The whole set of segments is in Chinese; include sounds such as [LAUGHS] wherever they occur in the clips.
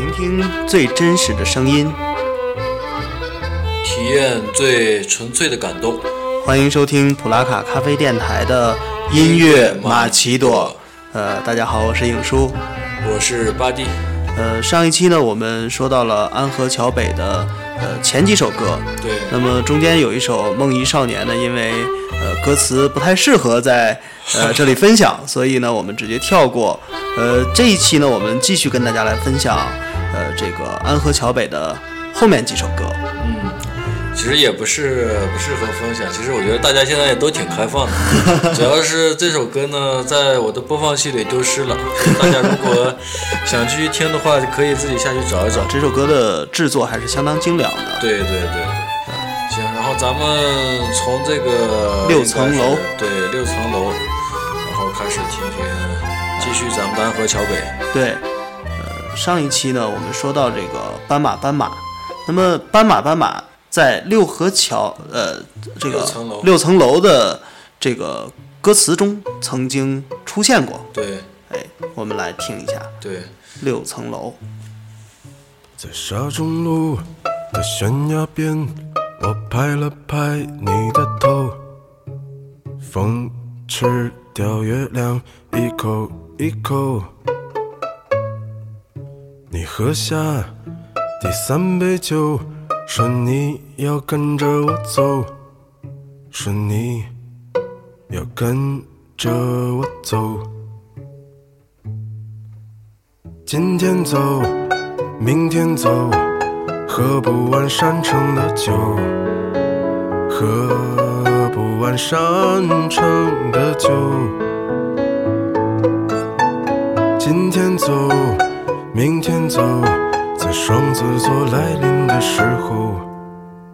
聆听最真实的声音，体验最纯粹的感动。欢迎收听普拉卡咖啡电台的音乐马奇朵。呃，大家好，我是影叔，我是巴蒂。呃，上一期呢，我们说到了安河桥北的呃前几首歌，对。那么中间有一首《梦遗少年》呢，因为呃歌词不太适合在呃这里分享，所以呢我们直接跳过。呃，这一期呢，我们继续跟大家来分享呃这个安河桥北的后面几首歌。嗯，其实也不是不适合分享，其实我觉得大家现在也都挺开放的，[LAUGHS] 主要是这首歌呢，在我的播放器里丢失了。大家如果 [LAUGHS] 想继续听的话，可以自己下去找一找。这首歌的制作还是相当精良的。对对对对，行，然后咱们从这个六层楼，对六层楼，然后开始听听，继续咱们的安河桥北。对，呃，上一期呢，我们说到这个斑马斑马，那么斑马斑马在六合桥，呃，这个六层楼的这个歌词中曾经出现过。对哎，我们来听一下对，六层楼。在沙中路的悬崖边，我拍了拍你的头，风吃掉月亮一口一口。你喝下第三杯酒，说你要跟着我走，说你要跟着我走。今天走。明天走，喝不完山城的酒，喝不完山城的酒。今天走，明天走，在双子座来临的时候，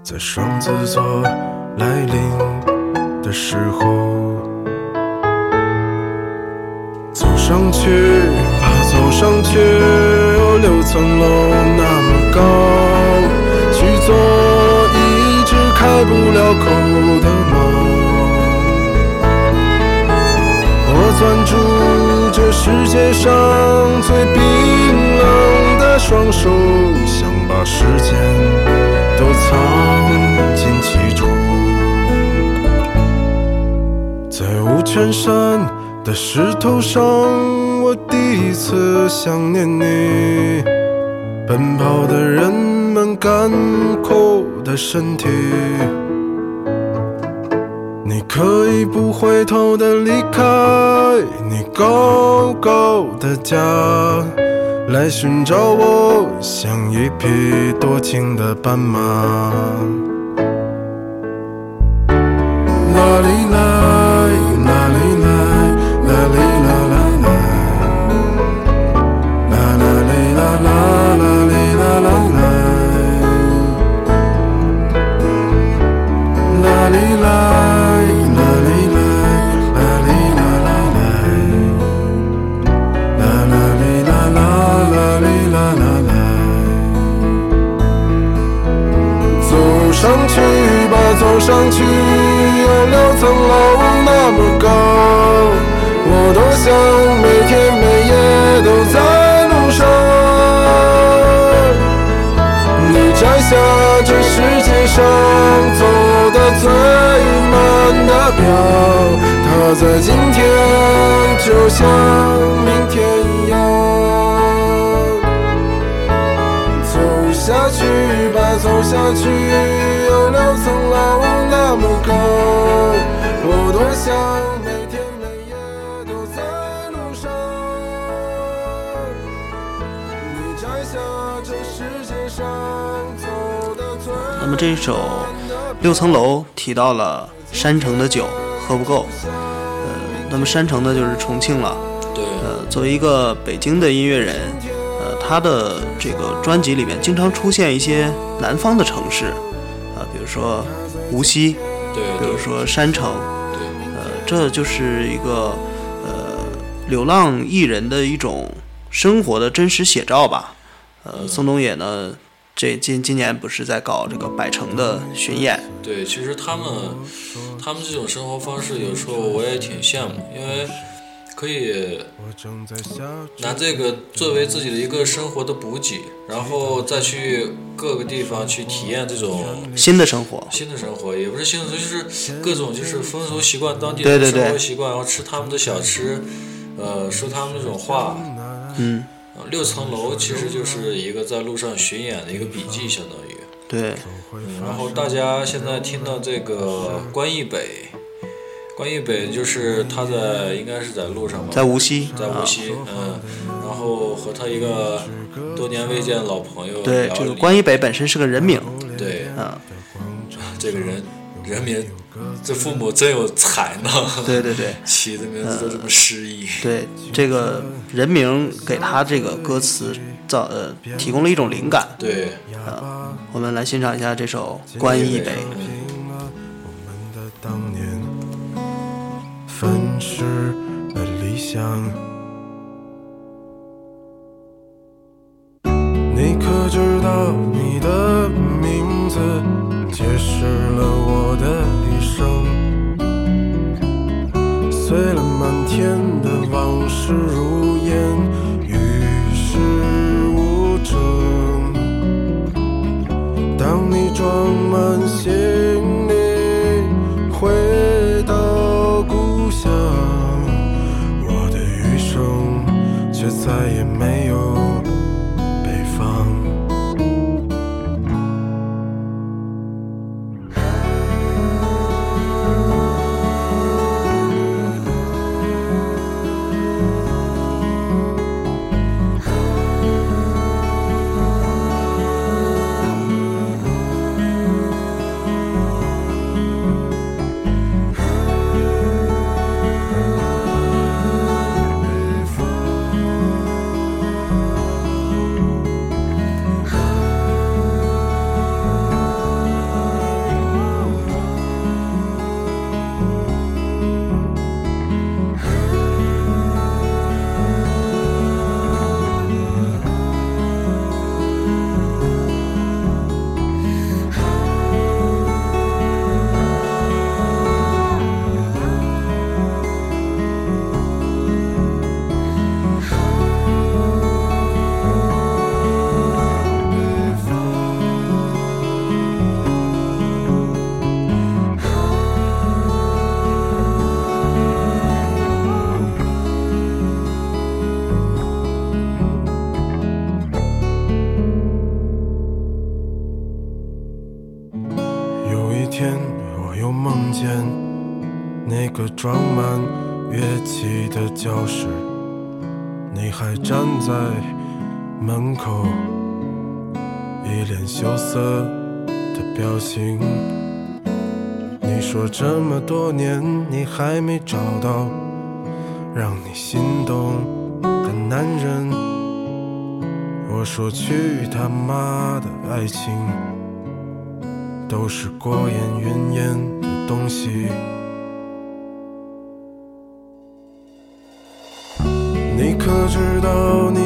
在双子座来临的时候，走上去吧，走上去。六层楼那么高，去做一只开不了口的猫。我攥住这世界上最冰冷在五泉山的石头上。我第一次想念你，奔跑的人们干枯的身体。你可以不回头的离开你高高的家，来寻找我，像一匹多情的斑马。像明天一样。走下去吧，走下去，有六层楼那么高，我多想每天每夜都在路上。你摘下这世界上走的最那么这一首《六层楼》提到了山城的酒喝不够，那么山城呢就是重庆了。对，呃，作为一个北京的音乐人，呃，他的这个专辑里面经常出现一些南方的城市，啊、比如说无锡，对，比如说山城，对，呃，这就是一个呃流浪艺人的一种生活的真实写照吧。呃，宋冬野呢，这今今年不是在搞这个百城的巡演，对，其实他们他们这种生活方式，有时候我也挺羡慕，因为可以拿这个作为自己的一个生活的补给，然后再去各个地方去体验这种新的生活，新的生活，也不是新的就是各种就是风俗习惯，当地对对对的生活习惯，然后吃他们的小吃，呃，说他们那种话。嗯，呃六层楼其实就是一个在路上巡演的一个笔记，相当于。对，嗯，然后大家现在听到这个关义北，关义北就是他在应该是在路上吧，在无锡，啊，在无锡，嗯，然后和他一个多年未见的老朋友对，聊了这个关一北本身是个人名，对啊，这个人人名，这父母真有才呢，[LAUGHS] 对对对 [LAUGHS] 起的名字都这么诗意，对，这个人名给他这个歌词造呃提供了一种灵感，对，啊，我们来欣赏一下这首《关一北》。平了我们的当年，粉饰的理想。你可知道你的名字解释了口，一脸羞涩的表情。你说这么多年你还没找到让你心动的男人，我说去他妈的爱情！都是过眼云烟的东西。你可知道你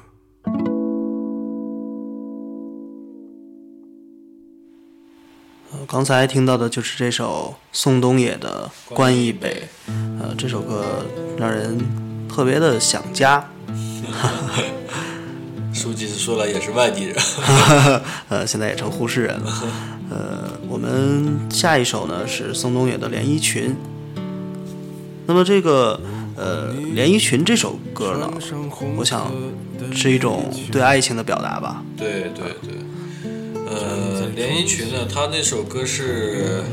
刚才听到的就是这首宋冬野的《关一北》，呃，这首歌让人特别的想家，[LAUGHS] 书记说了也是外地人，[LAUGHS] 呃，现在也成呼市人了。呃，我们下一首呢是宋冬野的《连衣裙》。那么这个呃《连衣裙》这首歌呢，我想是一种对爱情的表达吧。对对对，呃，连衣裙呢，他那首歌是，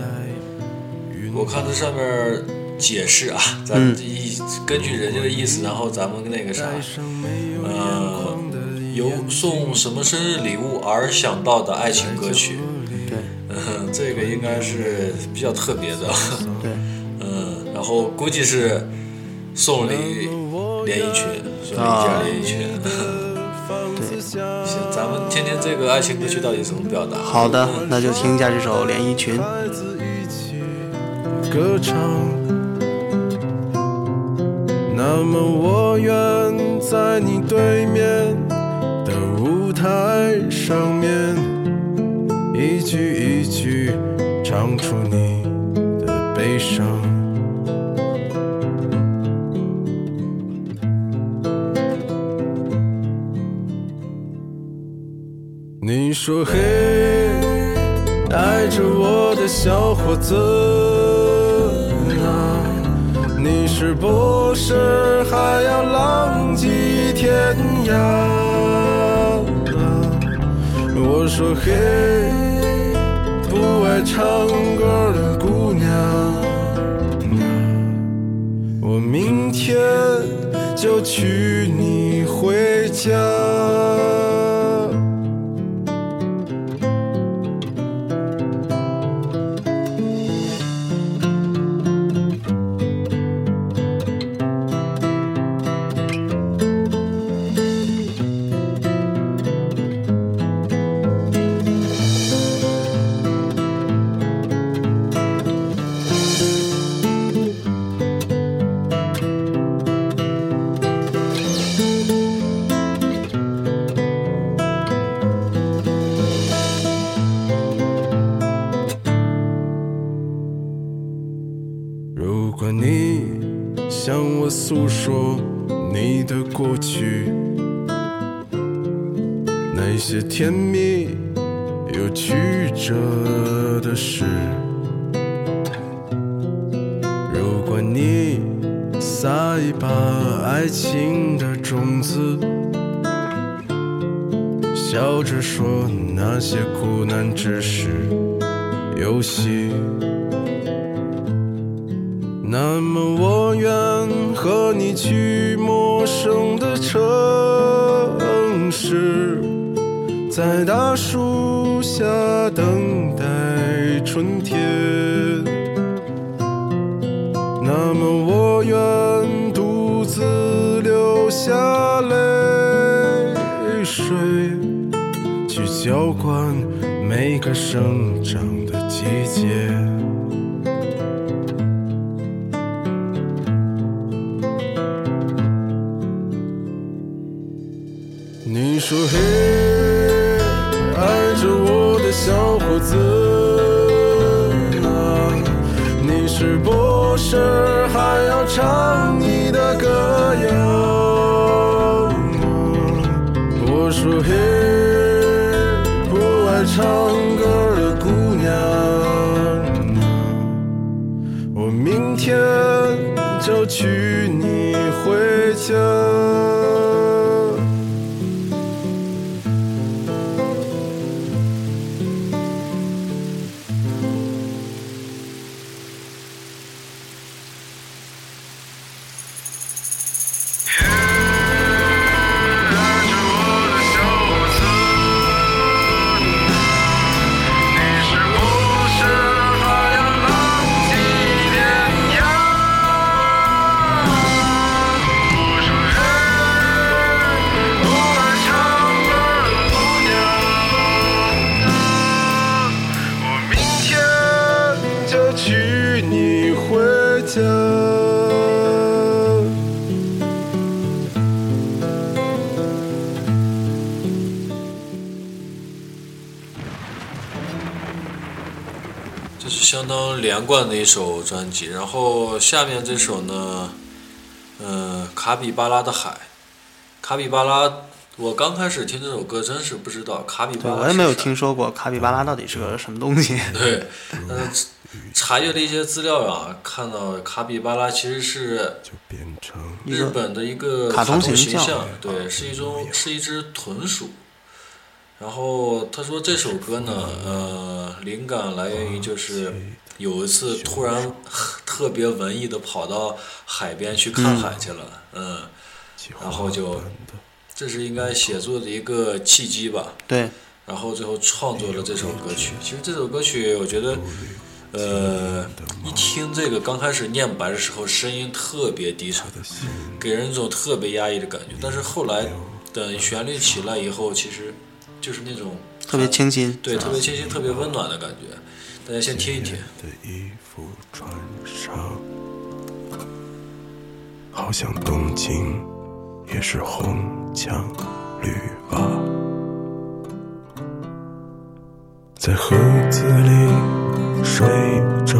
我看这上面解释啊，咱一根据人家的意思，然后咱们那个啥，呃，由送什么生日礼物而想到的爱情歌曲。对，嗯，[LAUGHS] 这个应该是比较特别的。[LAUGHS] 对，嗯，然后估计是送礼连衣裙，送一件连衣裙。[LAUGHS] 对，听听这个爱情歌曲到底怎么表达。好的，那就听一下这首《连衣裙》。歌唱，那么我愿在你对面的舞台上面，一句一句唱出你的悲伤。说嘿，爱着我的小伙子啊，你是不是还要浪迹天涯？我说嘿，不爱唱歌的姑娘啊，我明天就娶你回家。笑着说那些苦难只是游戏。那么我愿和你去陌生的城市，在大树下等待春天。那么我愿独自流下泪水，浇灌每个生长的季节。你说嘿，爱着我的小伙子啊，你是不是还要唱你的歌谣？我说嘿，唱歌的姑娘，我明天就娶你回家。相当连贯的一首专辑。然后下面这首呢，呃，卡比巴拉的海，卡比巴拉，我刚开始听这首歌，真是不知道卡比巴拉。我也没有听。说过卡比巴拉到底是个什么东西。[LAUGHS] 对，呃，查阅了一些资料啊，看到卡比巴拉其实是日本的一个卡通通形象象，对，是一种是一只豚鼠。然后他说这首歌呢，呃，灵感来源于就是有一次突然特别文艺的跑到海边去看海去了，嗯，然后就这是应该写作的一个契机吧。对，然后最后创作了这首歌曲。其实这首歌曲，我觉得，呃，一听这个刚开始念白的时候，声音特别低沉，给人一种特别压抑的感觉。但是后来等旋律起来以后，其实就是那种特别清新。对，特别清新、特别温暖的感觉。大家先听一听。的衣服穿上，好像东京也是红墙绿瓦，在盒子里睡着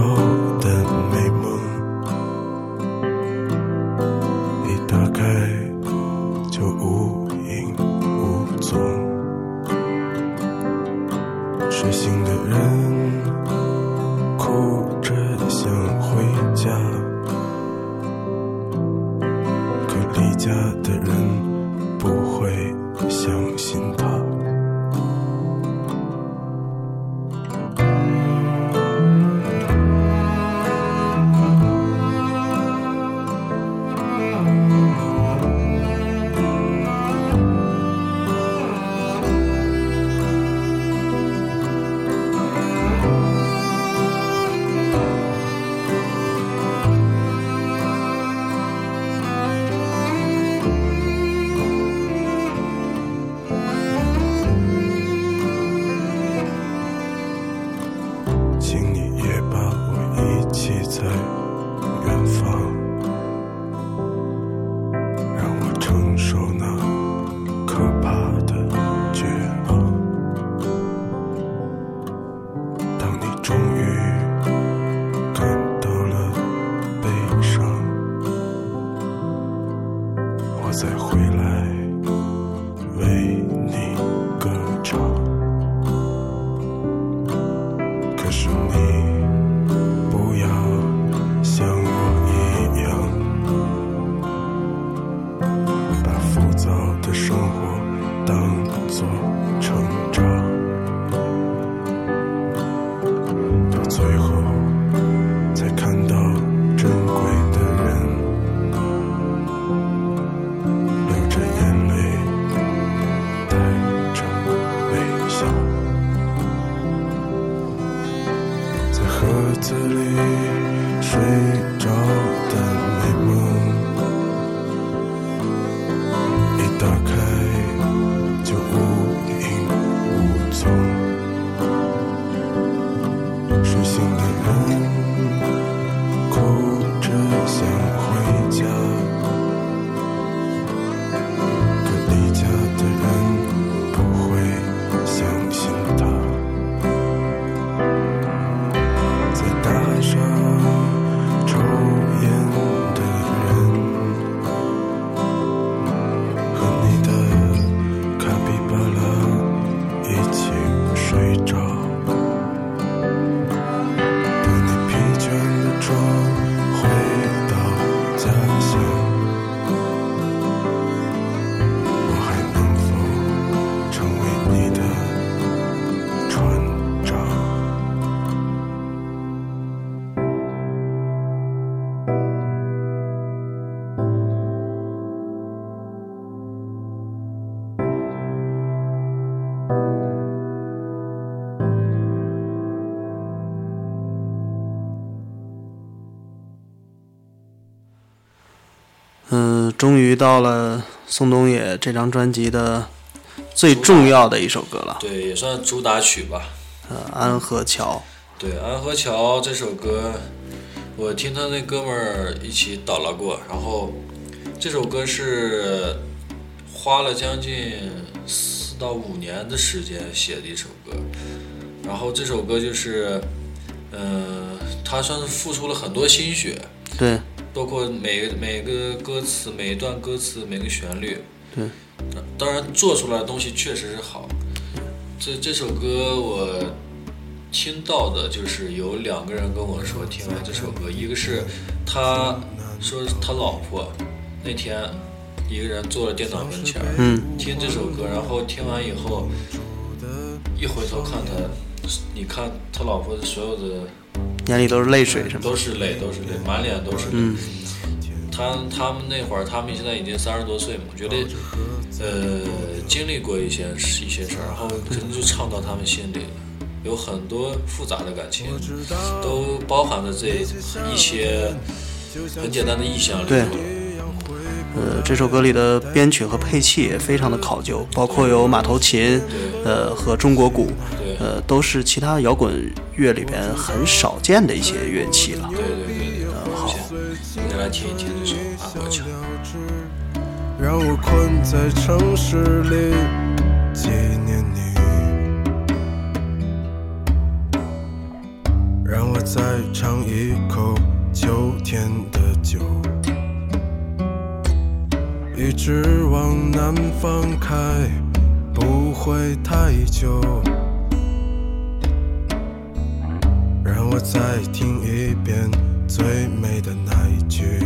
终于到了宋冬野这张专辑的最重要的一首歌了，对，也算主打曲吧。呃，《安河桥。对，《安河桥》这首歌，我听他那哥们儿一起捣了过，然后这首歌是花了将近四到五年的时间写的一首歌，然后这首歌就是，嗯、他算是付出了很多心血，》，对包括每个每个歌词、每一段歌词、每个旋律，对，当然做出来的东西确实是好。这这首歌我听到的就是有两个人跟我说听完这首歌，一个是他说他老婆那天一个人坐在电脑跟前，嗯，听这首歌，然后听完以后一回头看他，你看他老婆的所有的眼里都是泪水，是吗？都是泪，都是泪，满脸都是泪。嗯他他们那会儿，他们现在已经三十多岁嘛，我觉得，呃，经历过一些一些事儿，然后可能就唱到他们心里了，有很多复杂的感情，都包含在这一些很简单的意象里头对。呃，这首歌里的编曲和配器也非常的考究，包括有马头琴，呃和中国鼓，对呃都是其他摇滚乐里边很少见的一些乐器了。对对对对，好，我们来听一听这首《阿国桥》。让我困在城市里纪念你，让我再尝一口秋天的酒，一直往南方开，不会太久。让我再听一遍最美的那一句。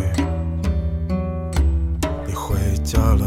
你回家了，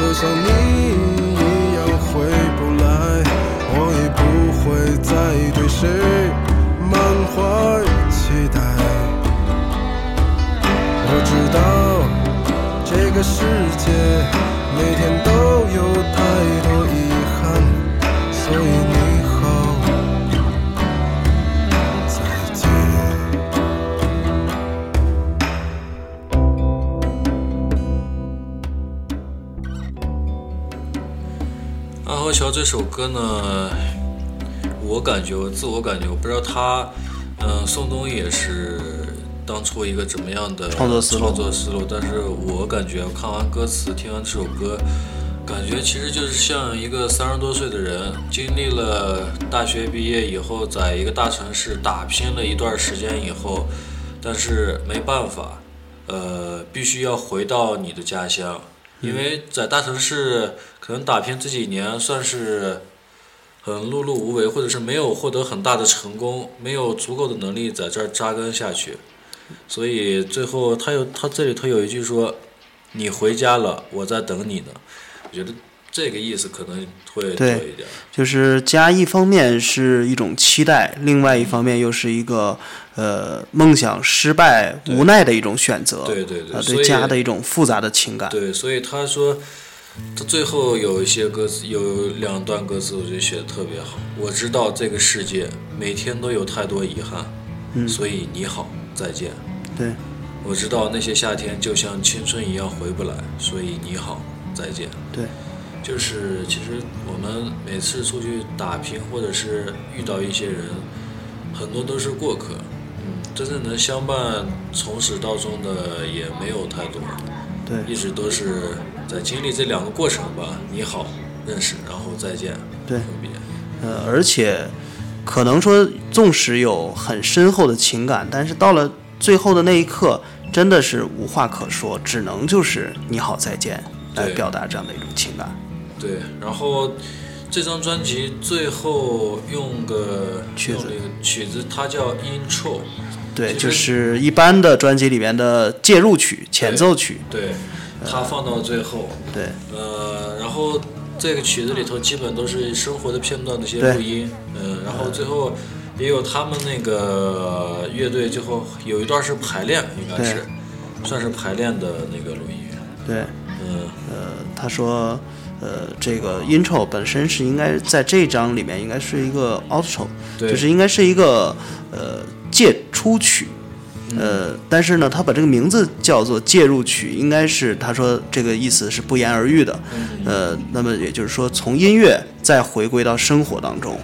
就像你一样回不来，我也不会再对谁满怀期待。我知道这个世界每天都有太多遗桥》这首歌呢，我感觉，我自我感觉，我不知道他，嗯、宋冬野是当初一个怎么样的创作思路创作思路，但是我感觉我看完歌词，听完这首歌，感觉其实就是像一个三十多岁的人，经历了大学毕业以后，在一个大城市打拼了一段时间以后，但是没办法，呃，必须要回到你的家乡，因为在大城市可能打拼这几年算是很碌碌无为，或者是没有获得很大的成功，没有足够的能力在这儿扎根下去，所以最后他有他这里头有一句说：“你回家了，我在等你呢。”我觉得这个意思可能会多对一点。就是家一方面是一种期待，另外一方面又是一个呃梦想失败无奈的一种选择。对对对对家的一种复杂的情感。对，所以他说，他最后有一些歌词，有两段歌词，我觉得写的特别好。我知道这个世界每天都有太多遗憾，嗯所以你好，再见。对我知道那些夏天就像青春一样回不来，所以你好，再见。对就是其实我们每次出去打拼，或者是遇到一些人，很多都是过客。嗯，真正能相伴从始到终的也没有太多。对一直都是在经历这两个过程吧。你好，认识，然后再见，对分别。呃，而且可能说，纵使有很深厚的情感，但是到了最后的那一刻，真的是无话可说，只能就是你好再见来表达这样的一种情感。对，然后这张专辑最后用个曲子曲子，它叫 intro，对，就是一般的专辑里面的介入曲、前奏曲，对，它放到最后，对。呃，然后这个曲子里头基本都是生活的片段的一些录音，嗯、然后最后也有他们那个乐队最后有一段是排练，应该是算是排练的那个录音，对。嗯，他说，呃，这个 intro 本身是应该在这张里面应该是一个 outro，对。就是应该是一个呃借出曲。呃，但是呢，他把这个名字叫做介入曲，应该是他说这个意思是不言而喻的。呃，那么也就是说，从音乐再回归到生活当中，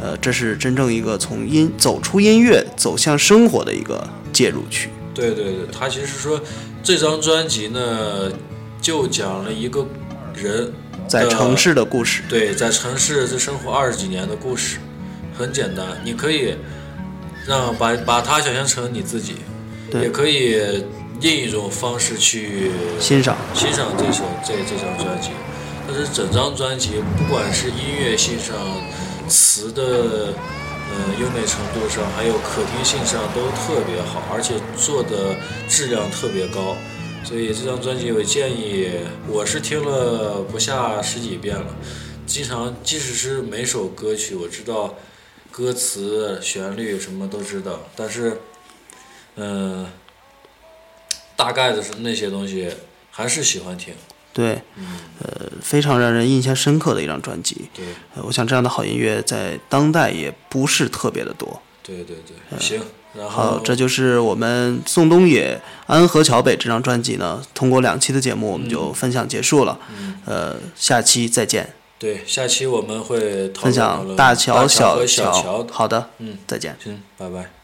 呃，这是真正一个从音走出音乐走向生活的一个介入曲。对对对，他其实说这张专辑呢，就讲了一个人在城市的故事，对，在城市这生活二十几年的故事，很简单，你可以让把把它想象成你自己，对也可以另一种方式去欣赏。欣赏这首这这张专辑。但是整张专辑，不管是音乐性上、词的呃优美程度上，还有可听性上都特别好，而且做的质量特别高。所以这张专辑我建议，我是听了不下十几遍了，经常即使是每首歌曲我知道歌词、旋律什么都知道，但是嗯、大概的是那些东西还是喜欢听。对，呃，非常让人印象深刻的一张专辑。对呃，我想这样的好音乐在当代也不是特别的多。对对对，行，然后，这就是我们宋冬野《安河桥北》这张专辑呢，通过两期的节目我们就分享结束了。呃，下期再见，对下期我们会分享大论大乔、和小桥。好的，嗯，再见。行，拜拜。